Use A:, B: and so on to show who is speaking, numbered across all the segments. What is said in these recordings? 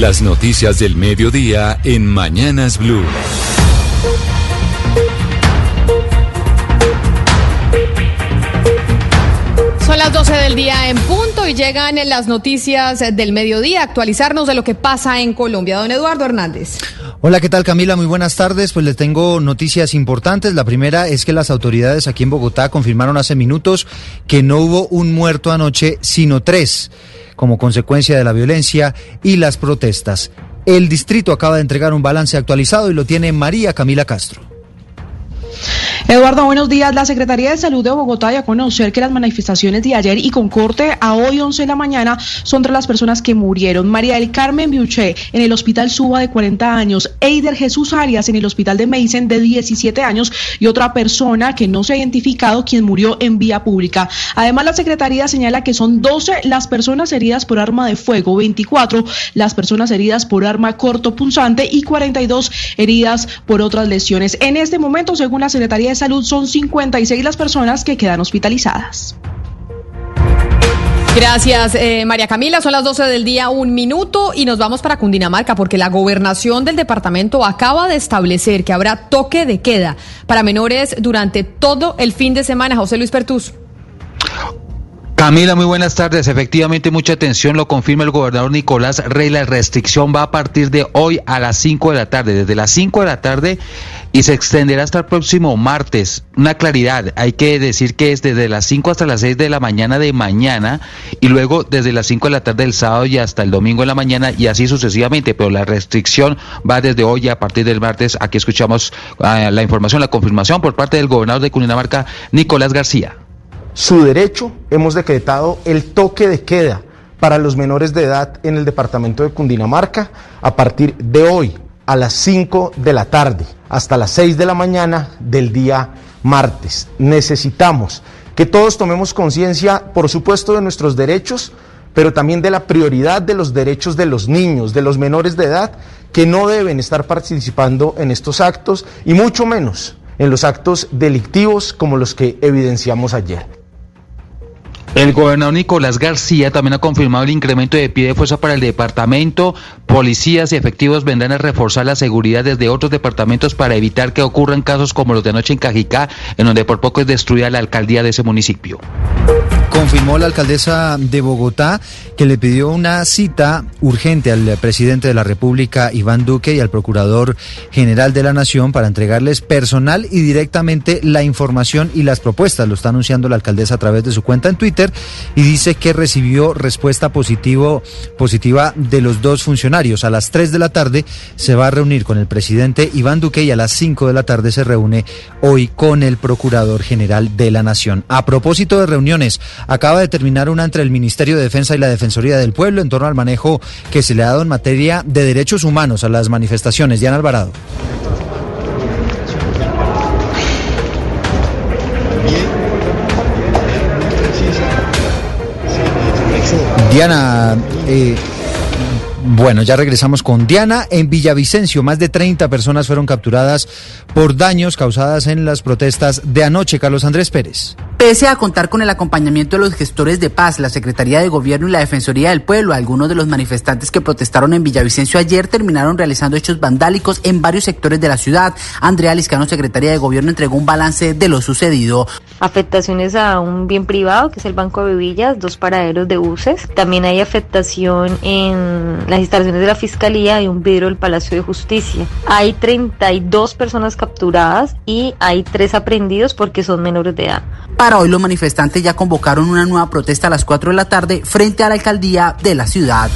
A: Las noticias del mediodía en Mañanas Blue.
B: Son las 12 del día en punto y llegan las noticias del mediodía, actualizarnos de lo que pasa en Colombia. Don Eduardo Hernández.
C: Hola, ¿qué tal Camila? Muy buenas tardes. Pues les tengo noticias importantes. La primera es que las autoridades aquí en Bogotá confirmaron hace minutos que no hubo un muerto anoche, sino tres, como consecuencia de la violencia y las protestas. El distrito acaba de entregar un balance actualizado y lo tiene María Camila Castro.
D: Eduardo, buenos días. La Secretaría de Salud de Bogotá dio a conocer que las manifestaciones de ayer y con corte a hoy 11 de la mañana son entre las personas que murieron. María del Carmen Biuché en el Hospital Suba de 40 años, Eider Jesús Arias en el Hospital de Meisen de 17 años y otra persona que no se ha identificado quien murió en vía pública. Además, la Secretaría señala que son 12 las personas heridas por arma de fuego, 24 las personas heridas por arma corto punzante y 42 heridas por otras lesiones. En este momento, según la Secretaría de Salud, son 56 las personas que quedan hospitalizadas.
B: Gracias, eh, María Camila. Son las 12 del día, un minuto, y nos vamos para Cundinamarca, porque la gobernación del departamento acaba de establecer que habrá toque de queda para menores durante todo el fin de semana. José Luis Pertus.
E: Camila, muy buenas tardes. Efectivamente, mucha atención, lo confirma el gobernador Nicolás Rey. La restricción va a partir de hoy a las 5 de la tarde, desde las 5 de la tarde y se extenderá hasta el próximo martes. Una claridad, hay que decir que es desde las 5 hasta las 6 de la mañana de mañana y luego desde las 5 de la tarde del sábado y hasta el domingo de la mañana y así sucesivamente, pero la restricción va desde hoy a partir del martes. Aquí escuchamos uh, la información, la confirmación por parte del gobernador de Cundinamarca, Nicolás García
F: su derecho, hemos decretado el toque de queda para los menores de edad en el departamento de Cundinamarca a partir de hoy a las 5 de la tarde hasta las 6 de la mañana del día martes. Necesitamos que todos tomemos conciencia, por supuesto, de nuestros derechos, pero también de la prioridad de los derechos de los niños, de los menores de edad, que no deben estar participando en estos actos y mucho menos en los actos delictivos como los que evidenciamos ayer.
E: El gobernador Nicolás García también ha confirmado el incremento de pie de fuerza para el departamento. Policías y efectivos vendrán a reforzar la seguridad desde otros departamentos para evitar que ocurran casos como los de anoche en Cajicá, en donde por poco es destruida la alcaldía de ese municipio.
C: Confirmó la alcaldesa de Bogotá que le pidió una cita urgente al presidente de la República, Iván Duque, y al procurador general de la Nación para entregarles personal y directamente la información y las propuestas. Lo está anunciando la alcaldesa a través de su cuenta en Twitter y dice que recibió respuesta positivo, positiva de los dos funcionarios. A las 3 de la tarde se va a reunir con el presidente Iván Duque y a las 5 de la tarde se reúne hoy con el Procurador General de la Nación. A propósito de reuniones, acaba de terminar una entre el Ministerio de Defensa y la Defensoría del Pueblo en torno al manejo que se le ha dado en materia de derechos humanos a las manifestaciones. Diana Alvarado. Diana, eh, bueno, ya regresamos con Diana. En Villavicencio, más de 30 personas fueron capturadas por daños causadas en las protestas de anoche. Carlos Andrés Pérez.
G: Pese a contar con el acompañamiento de los gestores de paz, la Secretaría de Gobierno y la Defensoría del Pueblo, algunos de los manifestantes que protestaron en Villavicencio ayer terminaron realizando hechos vandálicos en varios sectores de la ciudad. Andrea Liscano, secretaria de Gobierno, entregó un balance de lo sucedido.
H: Afectaciones a un bien privado, que es el Banco de Villas, dos paraderos de buses. También hay afectación en las instalaciones de la Fiscalía y un vidrio del Palacio de Justicia. Hay 32 personas capturadas y hay tres aprendidos porque son menores de edad.
G: Para hoy los manifestantes ya convocaron una nueva protesta a las 4 de la tarde frente a la alcaldía de la ciudad.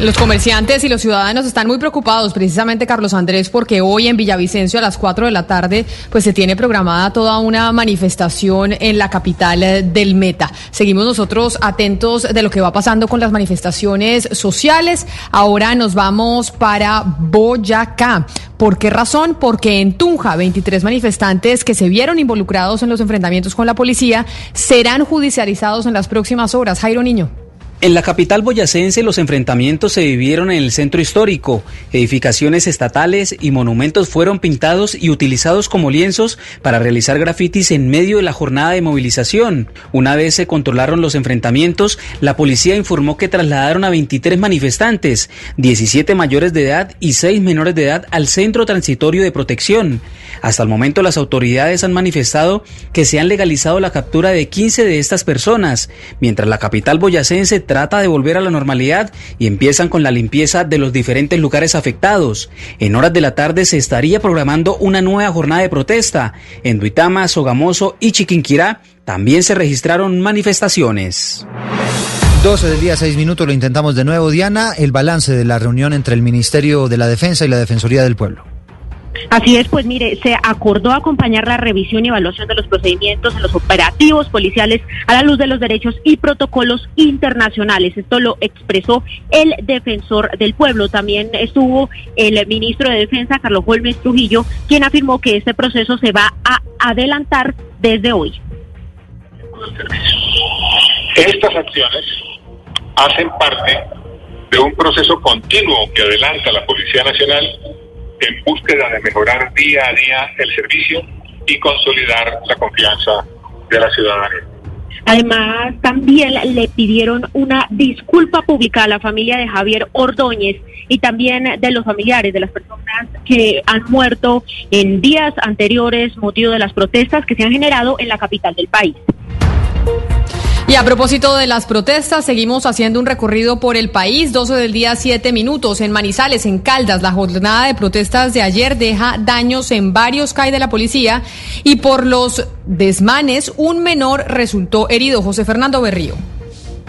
B: Los comerciantes y los ciudadanos están muy preocupados, precisamente Carlos Andrés, porque hoy en Villavicencio a las 4 de la tarde pues se tiene programada toda una manifestación en la capital eh, del Meta. Seguimos nosotros atentos de lo que va pasando con las manifestaciones sociales. Ahora nos vamos para Boyacá. ¿Por qué razón? Porque en Tunja, 23 manifestantes que se vieron involucrados en los enfrentamientos con la policía serán judicializados en las próximas horas. Jairo Niño.
D: En la capital boyacense los enfrentamientos se vivieron en el centro histórico. Edificaciones estatales y monumentos fueron pintados y utilizados como lienzos para realizar grafitis en medio de la jornada de movilización. Una vez se controlaron los enfrentamientos, la policía informó que trasladaron a 23 manifestantes, 17 mayores de edad y 6 menores de edad al centro transitorio de protección. Hasta el momento las autoridades han manifestado que se han legalizado la captura de 15 de estas personas, mientras la capital boyacense trata de volver a la normalidad y empiezan con la limpieza de los diferentes lugares afectados. En horas de la tarde se estaría programando una nueva jornada de protesta. En Duitama, Sogamoso y Chiquinquirá también se registraron manifestaciones.
C: 12 del día, 6 minutos, lo intentamos de nuevo. Diana, el balance de la reunión entre el Ministerio de la Defensa y la Defensoría del Pueblo.
I: Así es, pues mire, se acordó acompañar la revisión y evaluación de los procedimientos en los operativos policiales a la luz de los derechos y protocolos internacionales. Esto lo expresó el defensor del pueblo. También estuvo el ministro de Defensa, Carlos Holmes Trujillo, quien afirmó que este proceso se va a adelantar desde hoy.
J: Estas acciones hacen parte de un proceso continuo que adelanta la Policía Nacional en búsqueda de mejorar día a día el servicio y consolidar la confianza de la ciudadanía.
I: Además, también le pidieron una disculpa pública a la familia de Javier Ordóñez y también de los familiares de las personas que han muerto en días anteriores motivo de las protestas que se han generado en la capital del país.
B: Y a propósito de las protestas, seguimos haciendo un recorrido por el país. 12 del día, 7 minutos. En Manizales, en Caldas, la jornada de protestas de ayer deja daños en varios CAI de la policía y por los desmanes, un menor resultó herido. José Fernando Berrío.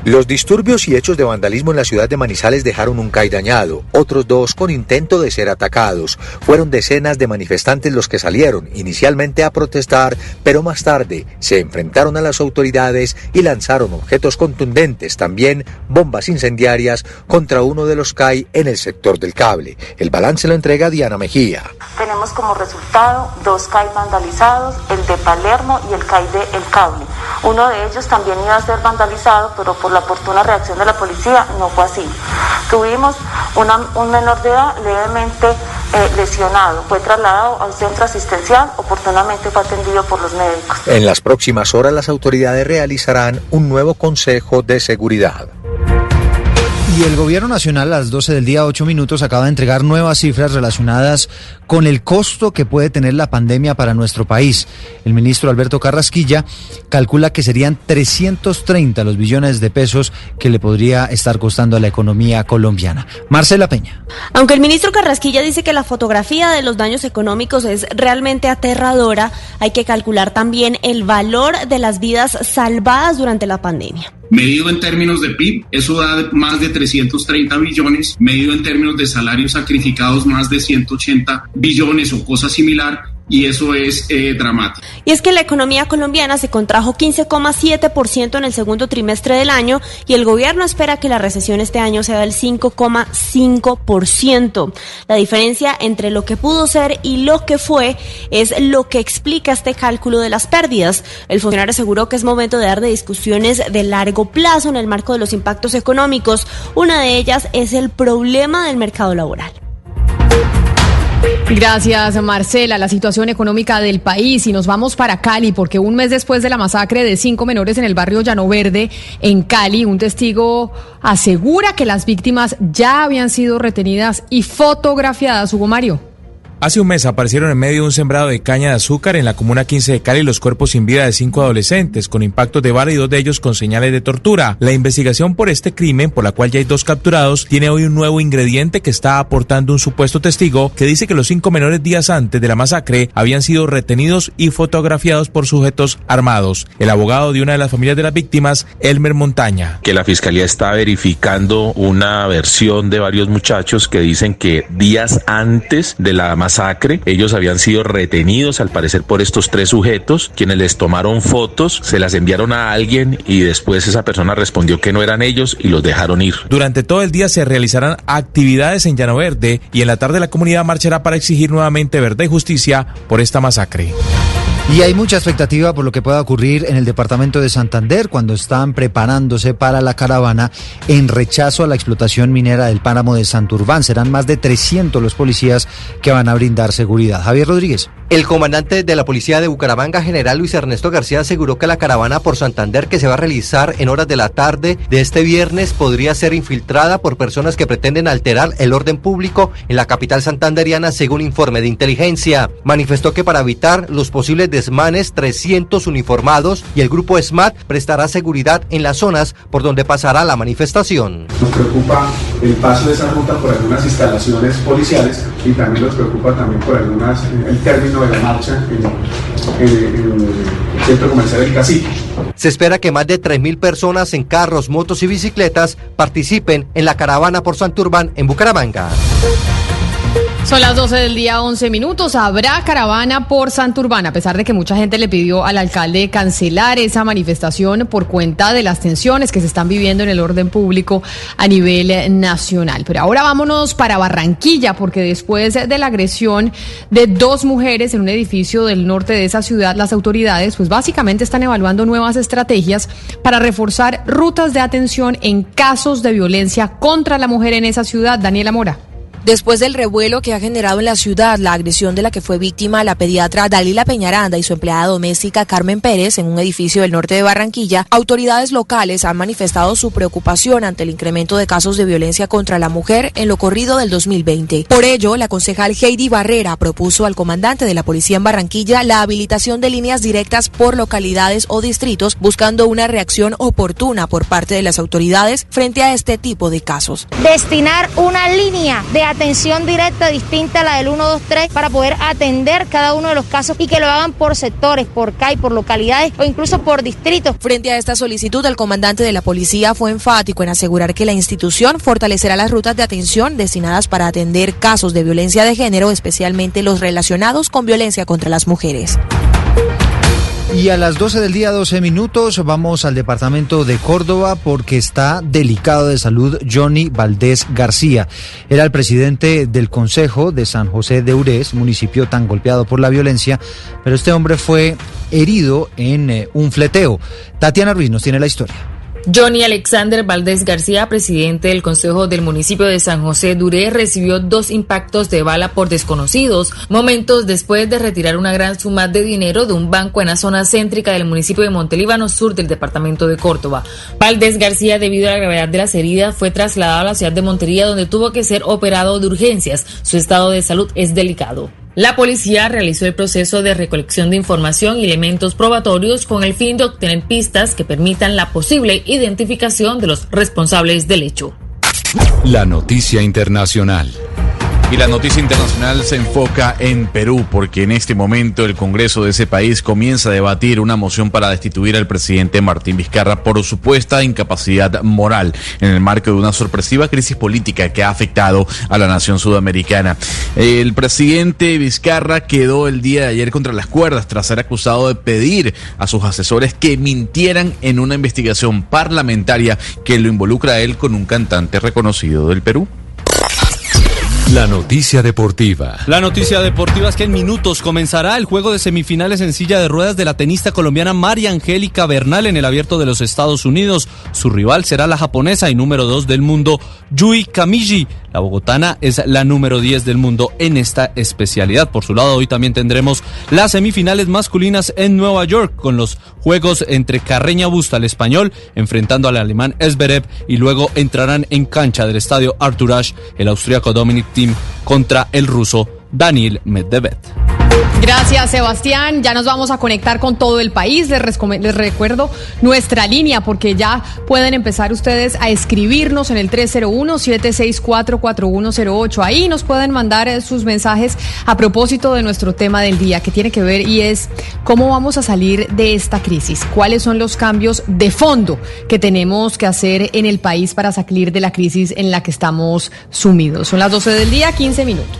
K: Los disturbios y hechos de vandalismo en la ciudad de Manizales dejaron un CAI dañado, otros dos con intento de ser atacados. Fueron decenas de manifestantes los que salieron inicialmente a protestar, pero más tarde se enfrentaron a las autoridades y lanzaron objetos contundentes, también bombas incendiarias, contra uno de los CAI en el sector del cable. El balance lo entrega Diana Mejía.
L: Tenemos como resultado dos CAI vandalizados, el de Palermo y el CAI de El Cable. Uno de ellos también iba a ser vandalizado, pero por la oportuna reacción de la policía no fue así. Tuvimos un menor de edad levemente eh, lesionado. Fue trasladado a un centro asistencial, oportunamente fue atendido por los médicos.
K: En las próximas horas las autoridades realizarán un nuevo consejo de seguridad.
C: Y el Gobierno Nacional a las 12 del día, 8 minutos, acaba de entregar nuevas cifras relacionadas con el costo que puede tener la pandemia para nuestro país. El ministro Alberto Carrasquilla calcula que serían 330 los billones de pesos que le podría estar costando a la economía colombiana. Marcela Peña.
M: Aunque el ministro Carrasquilla dice que la fotografía de los daños económicos es realmente aterradora, hay que calcular también el valor de las vidas salvadas durante la pandemia.
N: Medido en términos de PIB, eso da más de 330 billones. Medido en términos de salarios sacrificados, más de 180 billones o cosa similar y eso es eh, dramático.
M: Y es que la economía colombiana se contrajo 15,7% en el segundo trimestre del año y el gobierno espera que la recesión este año sea del 5,5%. La diferencia entre lo que pudo ser y lo que fue es lo que explica este cálculo de las pérdidas. El funcionario aseguró que es momento de dar de discusiones de largo plazo en el marco de los impactos económicos. Una de ellas es el problema del mercado laboral.
B: Gracias, Marcela. La situación económica del país y nos vamos para Cali porque un mes después de la masacre de cinco menores en el barrio Llano Verde, en Cali, un testigo asegura que las víctimas ya habían sido retenidas y fotografiadas. Hugo Mario.
O: Hace un mes aparecieron en medio de un sembrado de caña de azúcar en la comuna 15 de Cali los cuerpos sin vida de cinco adolescentes con impactos de bala y dos de ellos con señales de tortura. La investigación por este crimen, por la cual ya hay dos capturados, tiene hoy un nuevo ingrediente que está aportando un supuesto testigo que dice que los cinco menores días antes de la masacre habían sido retenidos y fotografiados por sujetos armados. El abogado de una de las familias de las víctimas, Elmer Montaña.
P: Que la fiscalía está verificando una versión de varios muchachos que dicen que días antes de la masacre masacre. Ellos habían sido retenidos al parecer por estos tres sujetos, quienes les tomaron fotos, se las enviaron a alguien y después esa persona respondió que no eran ellos y los dejaron ir.
O: Durante todo el día se realizarán actividades en Llano Verde y en la tarde la comunidad marchará para exigir nuevamente verdad y justicia por esta masacre.
C: Y hay mucha expectativa por lo que pueda ocurrir en el departamento de Santander cuando están preparándose para la caravana en rechazo a la explotación minera del páramo de Santurbán. Serán más de 300 los policías que van a brindar seguridad. Javier Rodríguez.
Q: El comandante de la policía de Bucaramanga, general Luis Ernesto García, aseguró que la caravana por Santander que se va a realizar en horas de la tarde de este viernes podría ser infiltrada por personas que pretenden alterar el orden público en la capital santanderiana, según informe de inteligencia. Manifestó que para evitar los posibles desmanes, 300 uniformados y el grupo SMAT prestará seguridad en las zonas por donde pasará la manifestación.
R: Nos preocupa el paso de esa ruta por algunas instalaciones policiales y también nos preocupa también por algunas, el término de la marcha en, el centro comercial del Cacique.
Q: Se espera que más de 3.000 personas en carros, motos y bicicletas participen en la caravana por Santurbán en Bucaramanga.
B: Son las 12 del día, 11 minutos. Habrá caravana por Santurbán, a pesar de que mucha gente le pidió al alcalde cancelar esa manifestación por cuenta de las tensiones que se están viviendo en el orden público a nivel nacional. Pero ahora vámonos para Barranquilla, porque después de la agresión de dos mujeres en un edificio del norte de esa ciudad, las autoridades, pues básicamente están evaluando nuevas estrategias para reforzar rutas de atención en casos de violencia contra la mujer en esa ciudad. Daniela Mora.
S: Después del revuelo que ha generado en la ciudad la agresión de la que fue víctima la pediatra Dalila Peñaranda y su empleada doméstica Carmen Pérez en un edificio del norte de Barranquilla, autoridades locales han manifestado su preocupación ante el incremento de casos de violencia contra la mujer en lo corrido del 2020. Por ello, la concejal Heidi Barrera propuso al comandante de la policía en Barranquilla la habilitación de líneas directas por localidades o distritos, buscando una reacción oportuna por parte de las autoridades frente a este tipo de casos.
T: Destinar una línea de atención directa distinta a la del 123 para poder atender cada uno de los casos y que lo hagan por sectores, por CAI, por localidades o incluso por distritos.
S: Frente a esta solicitud, el comandante de la policía fue enfático en asegurar que la institución fortalecerá las rutas de atención destinadas para atender casos de violencia de género, especialmente los relacionados con violencia contra las mujeres.
C: Y a las 12 del día, 12 minutos, vamos al departamento de Córdoba porque está delicado de salud Johnny Valdés García. Era el presidente del Consejo de San José de Urés, municipio tan golpeado por la violencia, pero este hombre fue herido en eh, un fleteo. Tatiana Ruiz nos tiene la historia.
U: Johnny Alexander Valdés García, presidente del Consejo del municipio de San José Duré, recibió dos impactos de bala por desconocidos, momentos después de retirar una gran suma de dinero de un banco en la zona céntrica del municipio de Montelíbano Sur del departamento de Córdoba. Valdés García, debido a la gravedad de las heridas, fue trasladado a la ciudad de Montería, donde tuvo que ser operado de urgencias. Su estado de salud es delicado. La policía realizó el proceso de recolección de información y elementos probatorios con el fin de obtener pistas que permitan la posible identificación de los responsables del hecho.
V: La noticia internacional.
W: Y la noticia internacional se enfoca en Perú, porque en este momento el Congreso de ese país comienza a debatir una moción para destituir al presidente Martín Vizcarra por supuesta incapacidad moral en el marco de una sorpresiva crisis política que ha afectado a la nación sudamericana. El presidente Vizcarra quedó el día de ayer contra las cuerdas tras ser acusado de pedir a sus asesores que mintieran en una investigación parlamentaria que lo involucra a él con un cantante reconocido del Perú.
V: La noticia deportiva.
X: La noticia deportiva es que en minutos comenzará el juego de semifinales en silla de ruedas de la tenista colombiana María Angélica Bernal en el Abierto de los Estados Unidos. Su rival será la japonesa y número 2 del mundo, Yui Kamiji. La bogotana es la número 10 del mundo en esta especialidad. Por su lado, hoy también tendremos las semifinales masculinas en Nueva York con los juegos entre Carreña Busta, el español, enfrentando al alemán Esberev y luego entrarán en cancha del estadio Artur Ashe el austríaco Dominic Thiem contra el ruso Daniel Medvedev.
B: Gracias, Sebastián. Ya nos vamos a conectar con todo el país. Les, recuerdo nuestra línea porque ya pueden empezar ustedes a escribirnos en el 301-764-4108. Ahí nos pueden mandar eh, sus mensajes a propósito de nuestro tema del día que tiene que ver y es cómo vamos a salir de esta crisis. ¿Cuáles son los cambios de fondo que tenemos que hacer en el país para salir de la crisis en la que estamos sumidos? Son las 12 del día, 15 minutos.